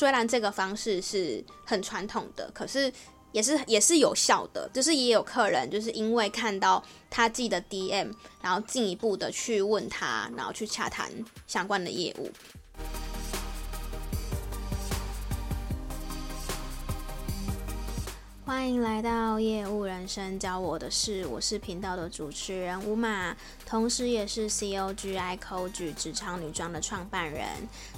虽然这个方式是很传统的，可是也是也是有效的。就是也有客人就是因为看到他寄的 DM，然后进一步的去问他，然后去洽谈相关的业务。欢迎来到业务人生教我的事，我是频道的主持人吴马，同时也是 COG ICOG 职场女装的创办人。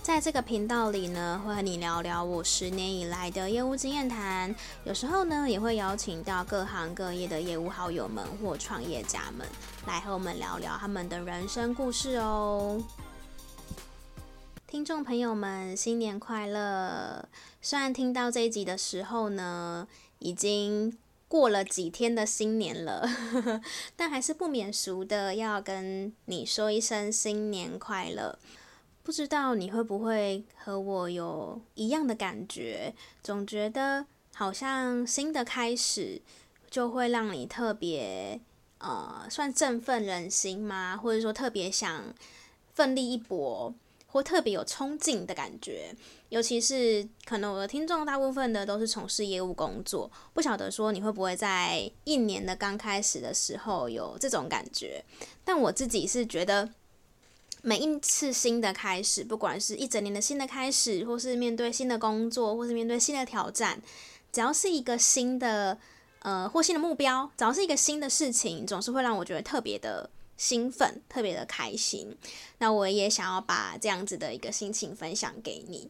在这个频道里呢，会和你聊聊我十年以来的业务经验谈，有时候呢，也会邀请到各行各业的业务好友们或创业家们来和我们聊聊他们的人生故事哦。听众朋友们，新年快乐！虽然听到这一集的时候呢，已经过了几天的新年了，但还是不免俗的要跟你说一声新年快乐。不知道你会不会和我有一样的感觉，总觉得好像新的开始就会让你特别呃，算振奋人心吗？或者说特别想奋力一搏。或特别有冲劲的感觉，尤其是可能我的听众大部分的都是从事业务工作，不晓得说你会不会在一年的刚开始的时候有这种感觉？但我自己是觉得，每一次新的开始，不管是一整年的新的开始，或是面对新的工作，或是面对新的挑战，只要是一个新的呃或新的目标，只要是一个新的事情，总是会让我觉得特别的。兴奋，特别的开心。那我也想要把这样子的一个心情分享给你。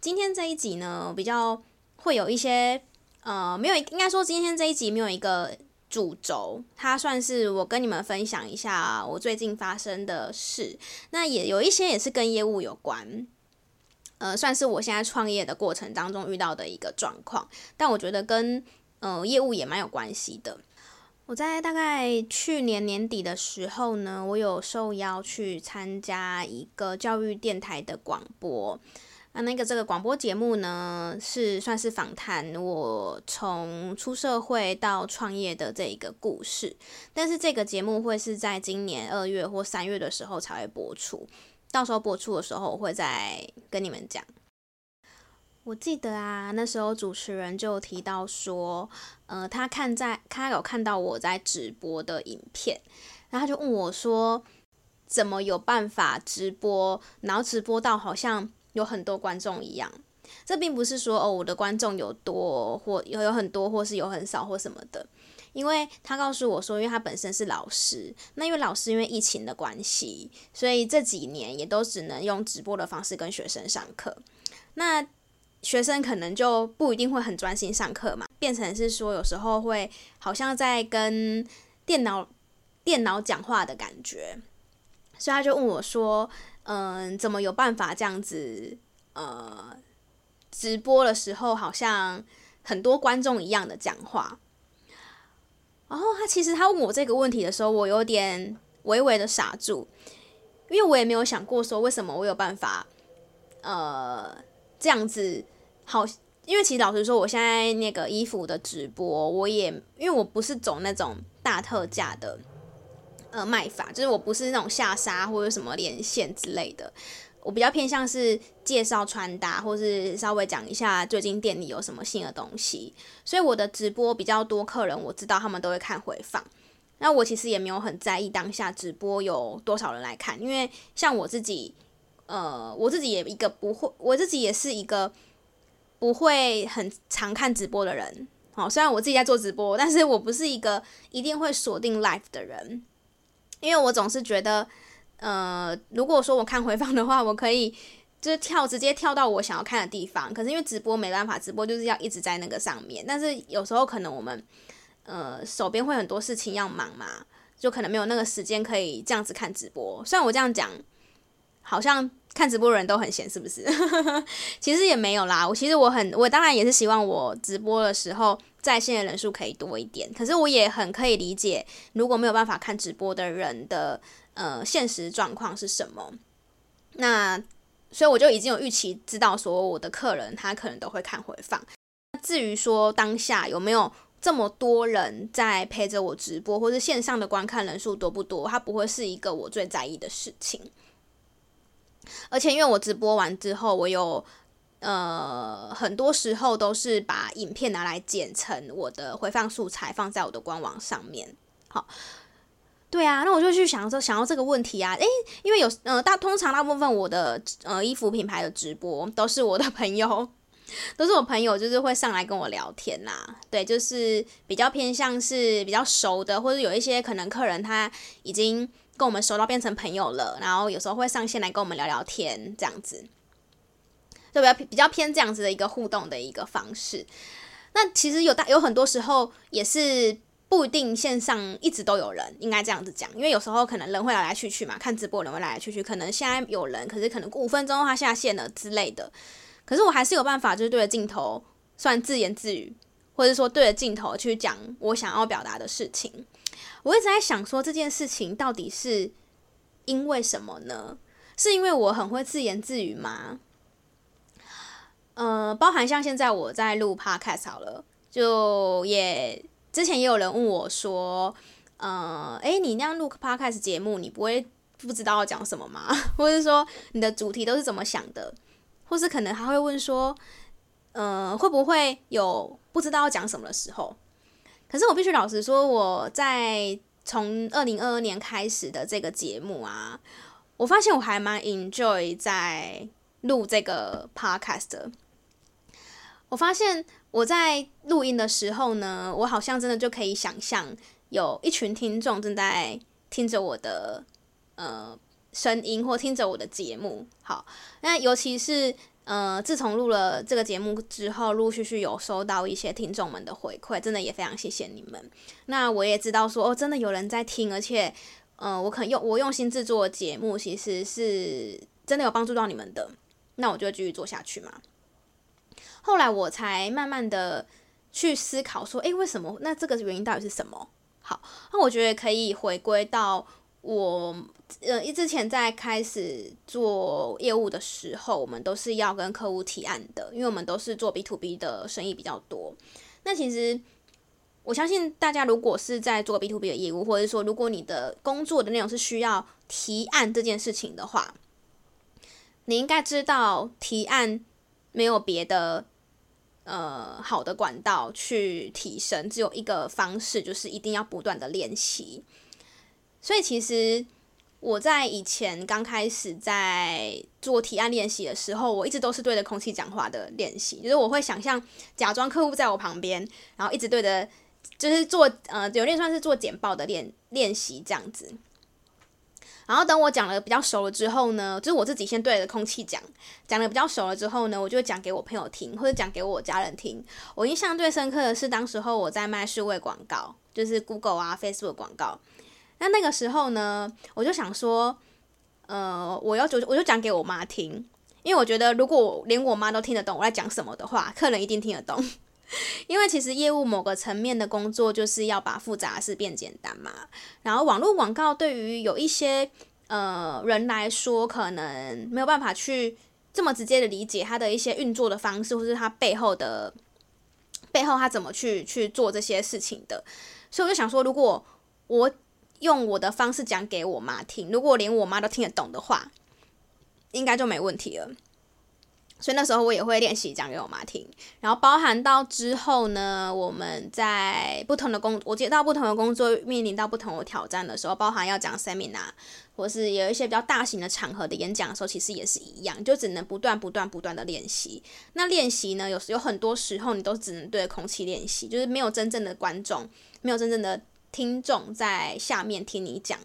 今天这一集呢，比较会有一些呃，没有，应该说今天这一集没有一个主轴，它算是我跟你们分享一下我最近发生的事。那也有一些也是跟业务有关，呃，算是我现在创业的过程当中遇到的一个状况。但我觉得跟呃业务也蛮有关系的。我在大概去年年底的时候呢，我有受邀去参加一个教育电台的广播。那那个这个广播节目呢，是算是访谈我从出社会到创业的这一个故事。但是这个节目会是在今年二月或三月的时候才会播出，到时候播出的时候我会再跟你们讲。我记得啊，那时候主持人就提到说，呃，他看在他有看到我在直播的影片，然后他就问我说，怎么有办法直播，然后直播到好像有很多观众一样？这并不是说哦，我的观众有多或有有很多，或是有很少或什么的，因为他告诉我说，因为他本身是老师，那因为老师因为疫情的关系，所以这几年也都只能用直播的方式跟学生上课，那。学生可能就不一定会很专心上课嘛，变成是说有时候会好像在跟电脑电脑讲话的感觉，所以他就问我说：“嗯，怎么有办法这样子？呃，直播的时候好像很多观众一样的讲话。”然后他其实他问我这个问题的时候，我有点微微的傻住，因为我也没有想过说为什么我有办法，呃。这样子好，因为其实老实说，我现在那个衣服的直播，我也因为我不是走那种大特价的呃卖法，就是我不是那种下杀或者什么连线之类的，我比较偏向是介绍穿搭，或是稍微讲一下最近店里有什么新的东西，所以我的直播比较多客人，我知道他们都会看回放。那我其实也没有很在意当下直播有多少人来看，因为像我自己。呃，我自己也一个不会，我自己也是一个不会很常看直播的人。哦，虽然我自己在做直播，但是我不是一个一定会锁定 live 的人，因为我总是觉得，呃，如果说我看回放的话，我可以就是跳直接跳到我想要看的地方。可是因为直播没办法，直播就是要一直在那个上面。但是有时候可能我们呃手边会很多事情要忙嘛，就可能没有那个时间可以这样子看直播。虽然我这样讲，好像。看直播的人都很闲，是不是？其实也没有啦。我其实我很，我当然也是希望我直播的时候在线的人数可以多一点。可是我也很可以理解，如果没有办法看直播的人的呃现实状况是什么。那所以我就已经有预期知道说我的客人他可能都会看回放。至于说当下有没有这么多人在陪着我直播，或是线上的观看人数多不多，它不会是一个我最在意的事情。而且因为我直播完之后，我有呃很多时候都是把影片拿来剪成我的回放素材，放在我的官网上面。好，对啊，那我就去想说，想到这个问题啊，诶，因为有呃大通常大部分我的呃衣服品牌的直播都是我的朋友，都是我朋友，就是会上来跟我聊天啦。对，就是比较偏向是比较熟的，或者有一些可能客人他已经跟我们熟到变成朋友了，然后有时候会上线来跟我们聊聊天，这样子。就比较比较偏这样子的一个互动的一个方式，那其实有大有很多时候也是不一定线上一直都有人，应该这样子讲，因为有时候可能人会来来去去嘛，看直播人会来来去去，可能现在有人，可是可能五分钟他下线了之类的，可是我还是有办法，就是对着镜头算自言自语，或者说对着镜头去讲我想要表达的事情。我一直在想说这件事情到底是因为什么呢？是因为我很会自言自语吗？呃，包含像现在我在录 podcast 好了，就也之前也有人问我说，呃，诶，你那样录 podcast 节目，你不会不知道要讲什么吗？或者说你的主题都是怎么想的？或是可能还会问说，呃，会不会有不知道要讲什么的时候？可是我必须老实说，我在从二零二二年开始的这个节目啊，我发现我还蛮 enjoy 在录这个 podcast 的。我发现我在录音的时候呢，我好像真的就可以想象有一群听众正在听着我的呃声音，或听着我的节目。好，那尤其是呃，自从录了这个节目之后，陆陆续续有收到一些听众们的回馈，真的也非常谢谢你们。那我也知道说，哦，真的有人在听，而且呃，我可能用我用心制作节目，其实是真的有帮助到你们的。那我就继续做下去嘛。后来我才慢慢的去思考说，诶，为什么？那这个原因到底是什么？好，那我觉得可以回归到我，呃，一之前在开始做业务的时候，我们都是要跟客户提案的，因为我们都是做 B to B 的生意比较多。那其实我相信大家如果是在做 B to B 的业务，或者说如果你的工作的内容是需要提案这件事情的话，你应该知道提案没有别的。呃，好的管道去提升，只有一个方式，就是一定要不断的练习。所以其实我在以前刚开始在做提案练习的时候，我一直都是对着空气讲话的练习，就是我会想象假装客户在我旁边，然后一直对着，就是做呃，有点算是做简报的练练习这样子。然后等我讲了比较熟了之后呢，就是我自己先对着空气讲，讲了比较熟了之后呢，我就讲给我朋友听，或者讲给我家人听。我印象最深刻的是，当时候我在卖数位广告，就是 Google 啊、Facebook 广告。那那个时候呢，我就想说，呃，我要就我就讲给我妈听，因为我觉得如果连我妈都听得懂我在讲什么的话，客人一定听得懂。因为其实业务某个层面的工作就是要把复杂的事变简单嘛。然后网络广告对于有一些呃人来说，可能没有办法去这么直接的理解它的一些运作的方式，或是它背后的背后它怎么去去做这些事情的。所以我就想说，如果我用我的方式讲给我妈听，如果连我妈都听得懂的话，应该就没问题了。所以那时候我也会练习讲给我妈听，然后包含到之后呢，我们在不同的工，我接到不同的工作，面临到不同的挑战的时候，包含要讲 seminar，或是有一些比较大型的场合的演讲的时候，其实也是一样，就只能不断不断不断的练习。那练习呢，有时有很多时候你都只能对空气练习，就是没有真正的观众，没有真正的听众在下面听你讲。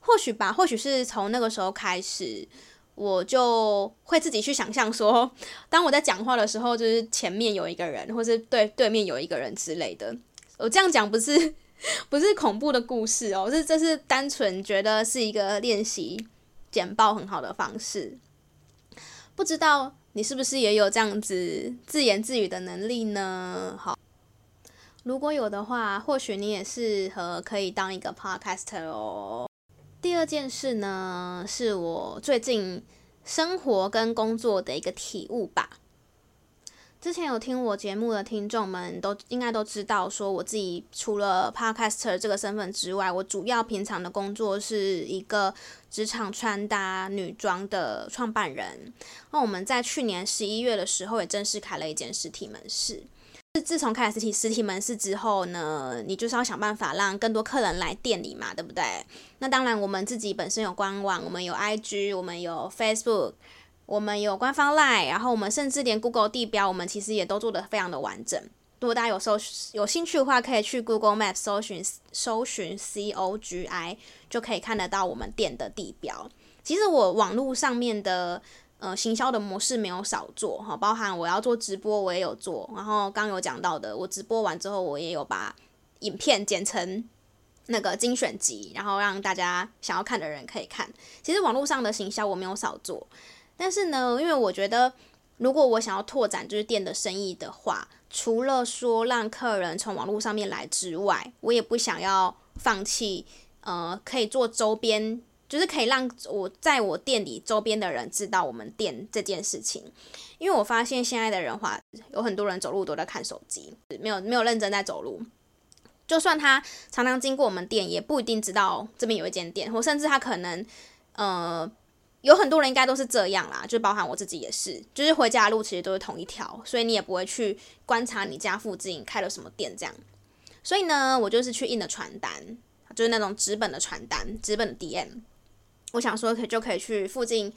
或许吧，或许是从那个时候开始。我就会自己去想象说，当我在讲话的时候，就是前面有一个人，或是对对面有一个人之类的。我这样讲不是 不是恐怖的故事哦，是这是单纯觉得是一个练习简报很好的方式。不知道你是不是也有这样子自言自语的能力呢？好，如果有的话，或许你也适合可以当一个 podcaster 哦。第二件事呢，是我最近生活跟工作的一个体悟吧。之前有听我节目的听众们都应该都知道，说我自己除了 Podcaster 这个身份之外，我主要平常的工作是一个职场穿搭女装的创办人。那我们在去年十一月的时候也正式开了一间实体门市。自从开了实体实体门市之后呢，你就是要想办法让更多客人来店里嘛，对不对？那当然，我们自己本身有官网，我们有 IG，我们有 Facebook。我们有官方 LINE，然后我们甚至连 Google 地标，我们其实也都做得非常的完整。如果大家有搜有兴趣的话，可以去 Google Map 搜寻搜寻 C O G I，就可以看得到我们店的地标。其实我网络上面的呃行销的模式没有少做哈，包含我要做直播，我也有做。然后刚有讲到的，我直播完之后，我也有把影片剪成那个精选集，然后让大家想要看的人可以看。其实网络上的行销我没有少做。但是呢，因为我觉得，如果我想要拓展就是店的生意的话，除了说让客人从网络上面来之外，我也不想要放弃，呃，可以做周边，就是可以让我在我店里周边的人知道我们店这件事情。因为我发现现在的人话，有很多人走路都在看手机，没有没有认真在走路。就算他常常经过我们店，也不一定知道这边有一间店，或甚至他可能，呃。有很多人应该都是这样啦，就包含我自己也是，就是回家的路其实都是同一条，所以你也不会去观察你家附近开了什么店这样。所以呢，我就是去印的传单，就是那种纸本的传单，纸本的 DM。我想说可就可以去附近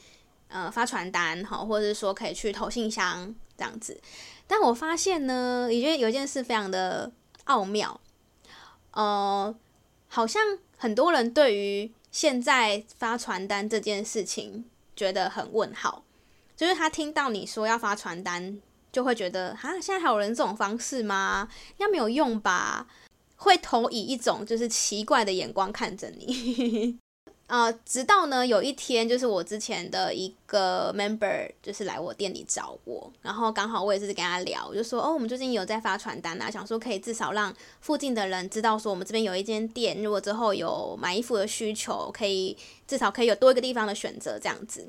呃发传单哈，或者是说可以去投信箱这样子。但我发现呢，我觉得有一件事非常的奥妙，呃，好像很多人对于现在发传单这件事情觉得很问号，就是他听到你说要发传单，就会觉得啊，现在还有人这种方式吗？应该没有用吧？会投以一种就是奇怪的眼光看着你。呃，直到呢有一天，就是我之前的一个 member 就是来我店里找我，然后刚好我也是跟他聊，我就说哦，我们最近有在发传单啊，想说可以至少让附近的人知道说我们这边有一间店，如果之后有买衣服的需求，可以至少可以有多一个地方的选择这样子。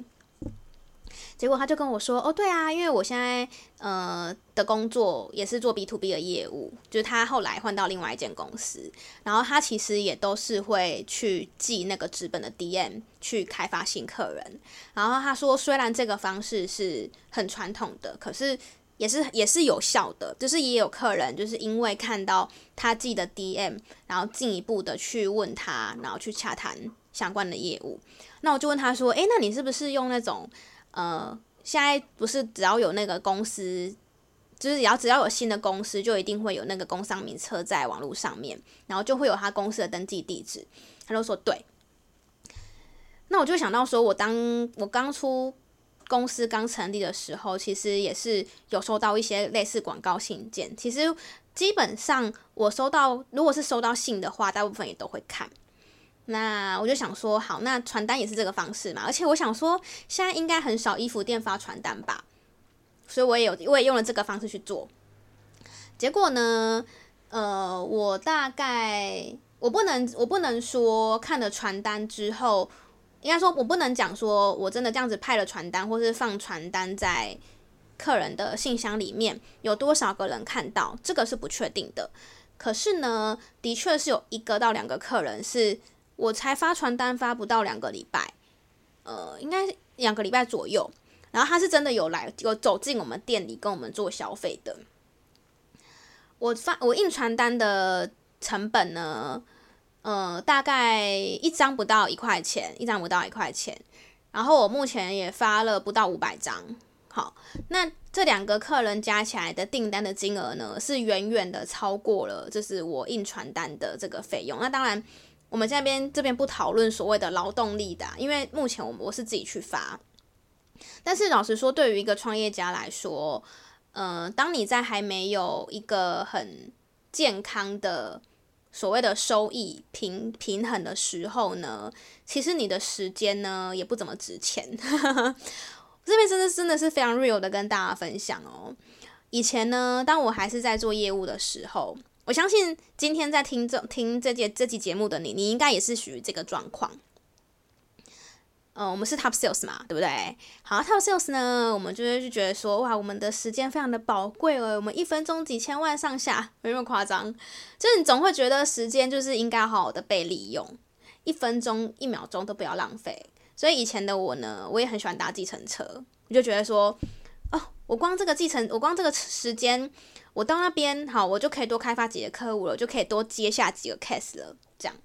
结果他就跟我说：“哦，对啊，因为我现在呃的工作也是做 B to B 的业务，就是他后来换到另外一间公司，然后他其实也都是会去寄那个纸本的 DM 去开发新客人。然后他说，虽然这个方式是很传统的，可是也是也是有效的，就是也有客人就是因为看到他寄的 DM，然后进一步的去问他，然后去洽谈相关的业务。那我就问他说：，诶，那你是不是用那种？”呃，现在不是只要有那个公司，就是只要只要有新的公司，就一定会有那个工商名册在网络上面，然后就会有他公司的登记地址。他就说对，那我就想到说，我当我刚出公司刚成立的时候，其实也是有收到一些类似广告信件。其实基本上我收到，如果是收到信的话，大部分也都会看。那我就想说，好，那传单也是这个方式嘛，而且我想说，现在应该很少衣服店发传单吧，所以我也有，我也用了这个方式去做。结果呢，呃，我大概我不能，我不能说看了传单之后，应该说我不能讲说我真的这样子派了传单，或是放传单在客人的信箱里面有多少个人看到，这个是不确定的。可是呢，的确是有一个到两个客人是。我才发传单发不到两个礼拜，呃，应该两个礼拜左右。然后他是真的有来，有走进我们店里跟我们做消费的。我发我印传单的成本呢，呃，大概一张不到一块钱，一张不到一块钱。然后我目前也发了不到五百张。好，那这两个客人加起来的订单的金额呢，是远远的超过了，就是我印传单的这个费用。那当然。我们这边这边不讨论所谓的劳动力的，因为目前我我是自己去发。但是老实说，对于一个创业家来说，呃，当你在还没有一个很健康的所谓的收益平平衡的时候呢，其实你的时间呢也不怎么值钱。这边真的真的是非常 real 的跟大家分享哦。以前呢，当我还是在做业务的时候。我相信今天在听这听这节这期节目的你，你应该也是属于这个状况。呃，我们是 top sales 嘛，对不对？好，top sales 呢，我们就会就觉得说，哇，我们的时间非常的宝贵哦，我们一分钟几千万上下，没那么夸张。就是你总会觉得时间就是应该好好的被利用，一分钟一秒钟都不要浪费。所以以前的我呢，我也很喜欢搭计程车，我就觉得说，哦，我光这个计程，我光这个时间，我到那边好，我就可以多开发几个客户了，就可以多接下几个 case 了，这样。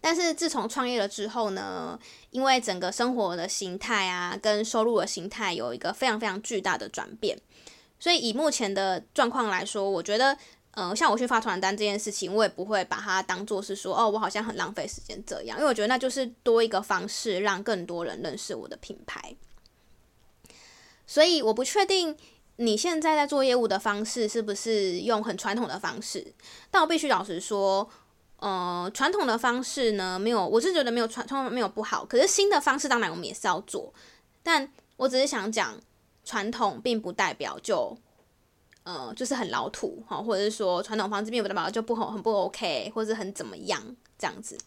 但是自从创业了之后呢，因为整个生活的形态啊，跟收入的形态有一个非常非常巨大的转变，所以以目前的状况来说，我觉得，呃，像我去发传单这件事情，我也不会把它当做是说，哦，我好像很浪费时间这样，因为我觉得那就是多一个方式，让更多人认识我的品牌。所以我不确定你现在在做业务的方式是不是用很传统的方式，但我必须老实说。呃，传统的方式呢，没有，我是觉得没有传统没有不好，可是新的方式当然我们也是要做，但我只是想讲，传统并不代表就，呃，就是很老土哈，或者是说传统方式并不代表就不好，很不 OK，或者很怎么样这样子，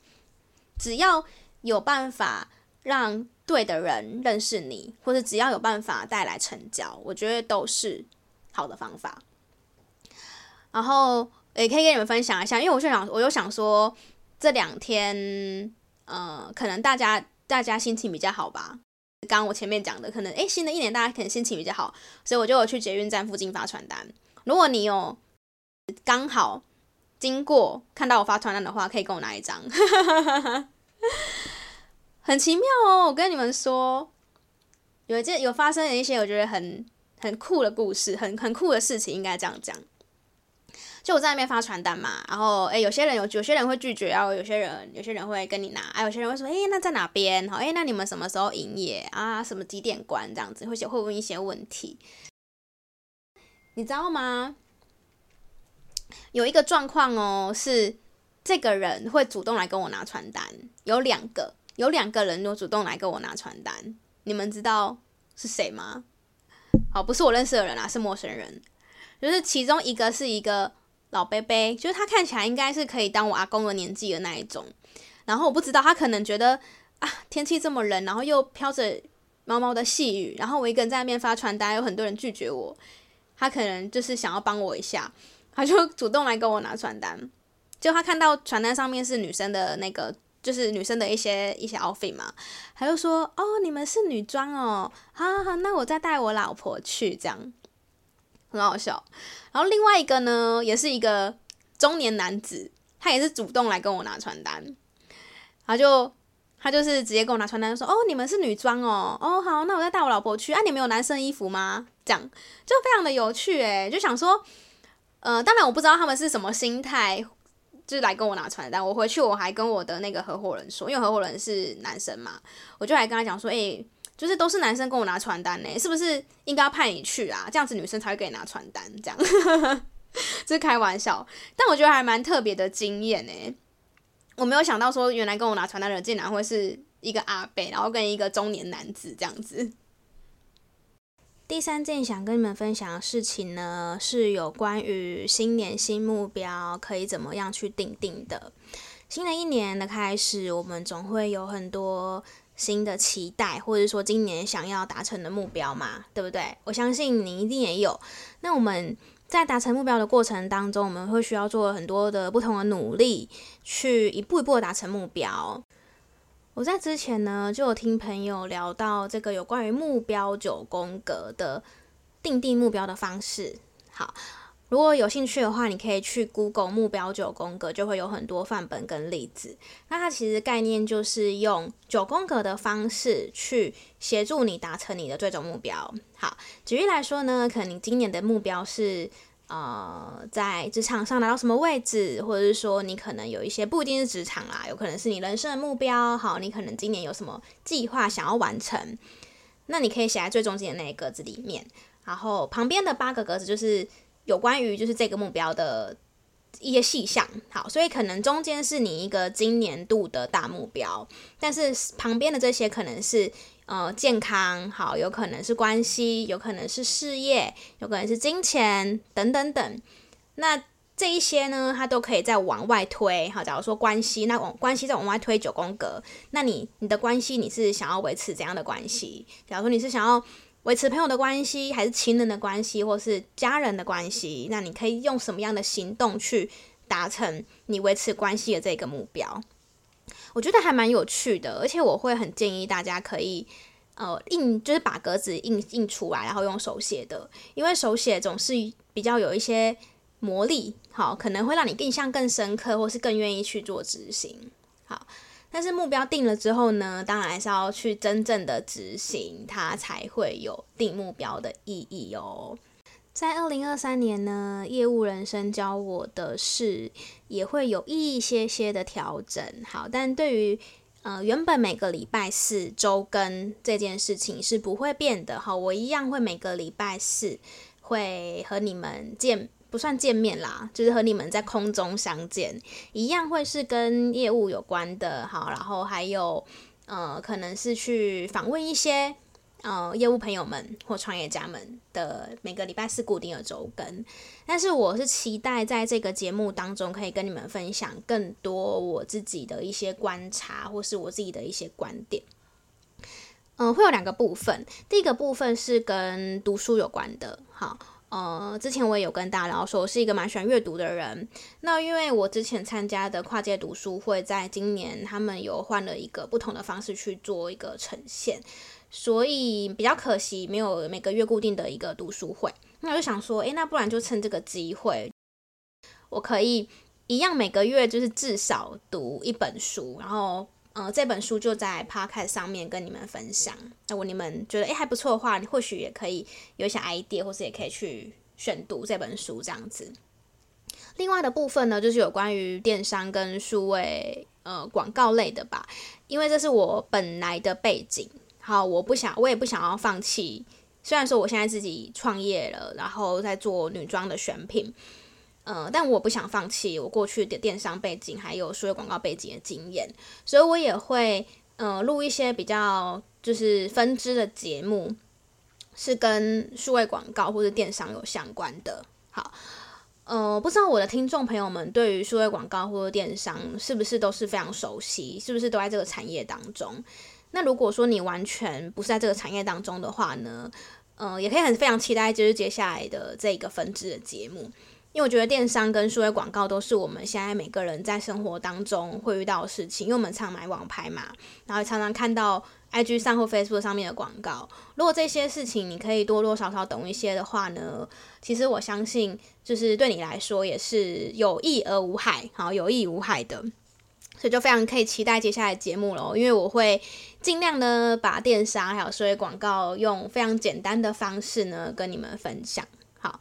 只要有办法让对的人认识你，或者只要有办法带来成交，我觉得都是好的方法，然后。也可以跟你们分享一下，因为我就想，我又想说，这两天，呃，可能大家大家心情比较好吧。刚刚我前面讲的，可能诶，新的一年大家可能心情比较好，所以我就有去捷运站附近发传单。如果你有刚好经过看到我发传单的话，可以跟我拿一张。很奇妙哦，我跟你们说，有一件有发生了一些我觉得很很酷的故事，很很酷的事情，应该这样讲。就我在那边发传单嘛，然后诶，有些人有有些人会拒绝，然后有些人有些人会跟你拿，哎，有些人会说，诶，那在哪边？好，诶，那你们什么时候营业啊？什么几点关？这样子会写会问一些问题，你知道吗？有一个状况哦，是这个人会主动来跟我拿传单，有两个，有两个人有主动来跟我拿传单，你们知道是谁吗？好，不是我认识的人啊，是陌生人，就是其中一个是一个。老伯伯，就是他看起来应该是可以当我阿公的年纪的那一种，然后我不知道他可能觉得啊，天气这么冷，然后又飘着毛毛的细雨，然后我一个人在那边发传单，有很多人拒绝我，他可能就是想要帮我一下，他就主动来跟我拿传单，就他看到传单上面是女生的那个，就是女生的一些一些 outfit 嘛，他就说哦，你们是女装哦，好好好，那我再带我老婆去这样。很好笑，然后另外一个呢，也是一个中年男子，他也是主动来跟我拿传单，他就他就是直接跟我拿传单，说：“哦，你们是女装哦，哦好，那我再带我老婆去啊，你们有男生衣服吗？”这样就非常的有趣诶，就想说，呃，当然我不知道他们是什么心态，就是来跟我拿传单。我回去我还跟我的那个合伙人说，因为合伙人是男生嘛，我就还跟他讲说：“诶。”就是都是男生跟我拿传单呢，是不是应该要派你去啊？这样子女生才会给你拿传单，这样，这是开玩笑。但我觉得还蛮特别的经验呢。我没有想到说，原来跟我拿传单的竟然会是一个阿伯，然后跟一个中年男子这样子。第三件想跟你们分享的事情呢，是有关于新年新目标可以怎么样去定定的。新的一年的开始，我们总会有很多。新的期待，或者说今年想要达成的目标嘛，对不对？我相信你一定也有。那我们在达成目标的过程当中，我们会需要做很多的不同的努力，去一步一步的达成目标。我在之前呢，就有听朋友聊到这个有关于目标九宫格的定定目标的方式。好。如果有兴趣的话，你可以去 Google 目标九宫格，就会有很多范本跟例子。那它其实概念就是用九宫格的方式去协助你达成你的最终目标。好，举例来说呢，可能你今年的目标是呃在职场上拿到什么位置，或者是说你可能有一些不一定是职场啦，有可能是你人生的目标。好，你可能今年有什么计划想要完成，那你可以写在最中间的那个格子里面，然后旁边的八个格子就是。有关于就是这个目标的一些细项，好，所以可能中间是你一个今年度的大目标，但是旁边的这些可能是呃健康，好，有可能是关系，有可能是事业，有可能是金钱等等等。那这一些呢，它都可以再往外推。好，假如说关系，那往关系再往外推九宫格，那你你的关系你是想要维持怎样的关系？假如说你是想要维持朋友的关系，还是情人的关系，或是家人的关系？那你可以用什么样的行动去达成你维持关系的这个目标？我觉得还蛮有趣的，而且我会很建议大家可以呃印，就是把格子印印出来，然后用手写的，因为手写总是比较有一些。魔力好，可能会让你印象更深刻，或是更愿意去做执行。好，但是目标定了之后呢，当然是要去真正的执行，它才会有定目标的意义哦。在二零二三年呢，业务人生教我的事也会有一些些的调整。好，但对于呃原本每个礼拜四周更这件事情是不会变的。好，我一样会每个礼拜四会和你们见。不算见面啦，就是和你们在空中相见，一样会是跟业务有关的，好，然后还有呃，可能是去访问一些呃业务朋友们或创业家们的每个礼拜四固定的周更，但是我是期待在这个节目当中可以跟你们分享更多我自己的一些观察或是我自己的一些观点，嗯、会有两个部分，第一个部分是跟读书有关的，好。呃，之前我也有跟大家聊说，我是一个蛮喜欢阅读的人。那因为我之前参加的跨界读书会，在今年他们有换了一个不同的方式去做一个呈现，所以比较可惜没有每个月固定的一个读书会。那我就想说，诶，那不然就趁这个机会，我可以一样每个月就是至少读一本书，然后。呃，这本书就在 p o c a s t 上面跟你们分享。如果你们觉得诶还不错的话，你或许也可以有一些 idea，或是也可以去选读这本书这样子。另外的部分呢，就是有关于电商跟数位呃广告类的吧，因为这是我本来的背景。好，我不想，我也不想要放弃。虽然说我现在自己创业了，然后在做女装的选品。呃，但我不想放弃我过去的电商背景，还有数位广告背景的经验，所以我也会呃录一些比较就是分支的节目，是跟数位广告或者电商有相关的。好，呃，不知道我的听众朋友们对于数位广告或者电商是不是都是非常熟悉，是不是都在这个产业当中？那如果说你完全不是在这个产业当中的话呢，呃，也可以很非常期待就是接下来的这个分支的节目。因为我觉得电商跟数位广告都是我们现在每个人在生活当中会遇到的事情，因为我们常买网拍嘛，然后常常看到 IG 上或 Facebook 上面的广告。如果这些事情你可以多多少少懂一些的话呢，其实我相信就是对你来说也是有益而无害，好，有益无害的。所以就非常可以期待接下来节目咯，因为我会尽量呢把电商还有数位广告用非常简单的方式呢跟你们分享，好。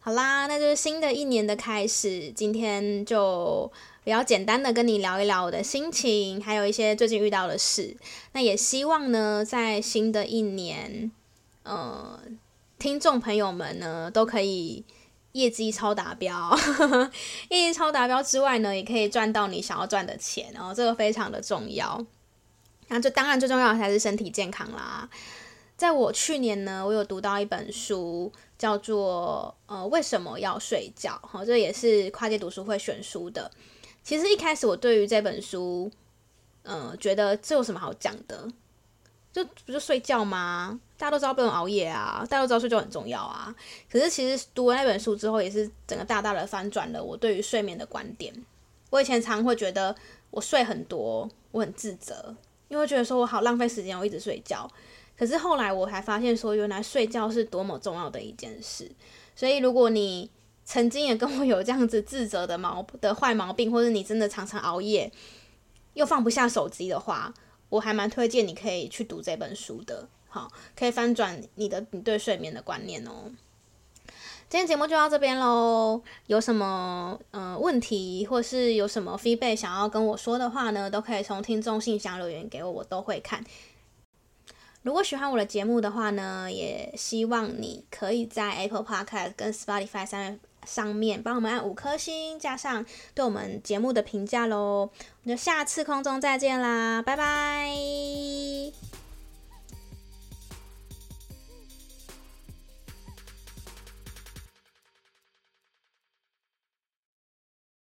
好啦，那就是新的一年的开始。今天就比较简单的跟你聊一聊我的心情，还有一些最近遇到的事。那也希望呢，在新的一年，呃，听众朋友们呢都可以业绩超达标，业绩超达标之外呢，也可以赚到你想要赚的钱，然后这个非常的重要。那这当然最重要的还是身体健康啦。在我去年呢，我有读到一本书。叫做呃，为什么要睡觉？好，这也是跨界读书会选书的。其实一开始我对于这本书，呃，觉得这有什么好讲的？就不就睡觉吗？大家都知道不能熬夜啊，大家都知道睡觉很重要啊。可是其实读完那本书之后，也是整个大大的翻转了我对于睡眠的观点。我以前常会觉得我睡很多，我很自责，因为觉得说我好浪费时间，我一直睡觉。可是后来我才发现，说原来睡觉是多么重要的一件事。所以如果你曾经也跟我有这样子自责的毛的坏毛病，或者你真的常常熬夜又放不下手机的话，我还蛮推荐你可以去读这本书的。好，可以翻转你的你对睡眠的观念哦。今天节目就到这边喽。有什么呃问题，或是有什么 feedback 想要跟我说的话呢，都可以从听众信箱留言给我，我都会看。如果喜欢我的节目的话呢，也希望你可以在 Apple Podcast 跟 Spotify 上面上面帮我们按五颗星，加上对我们节目的评价喽。我们就下次空中再见啦，拜拜。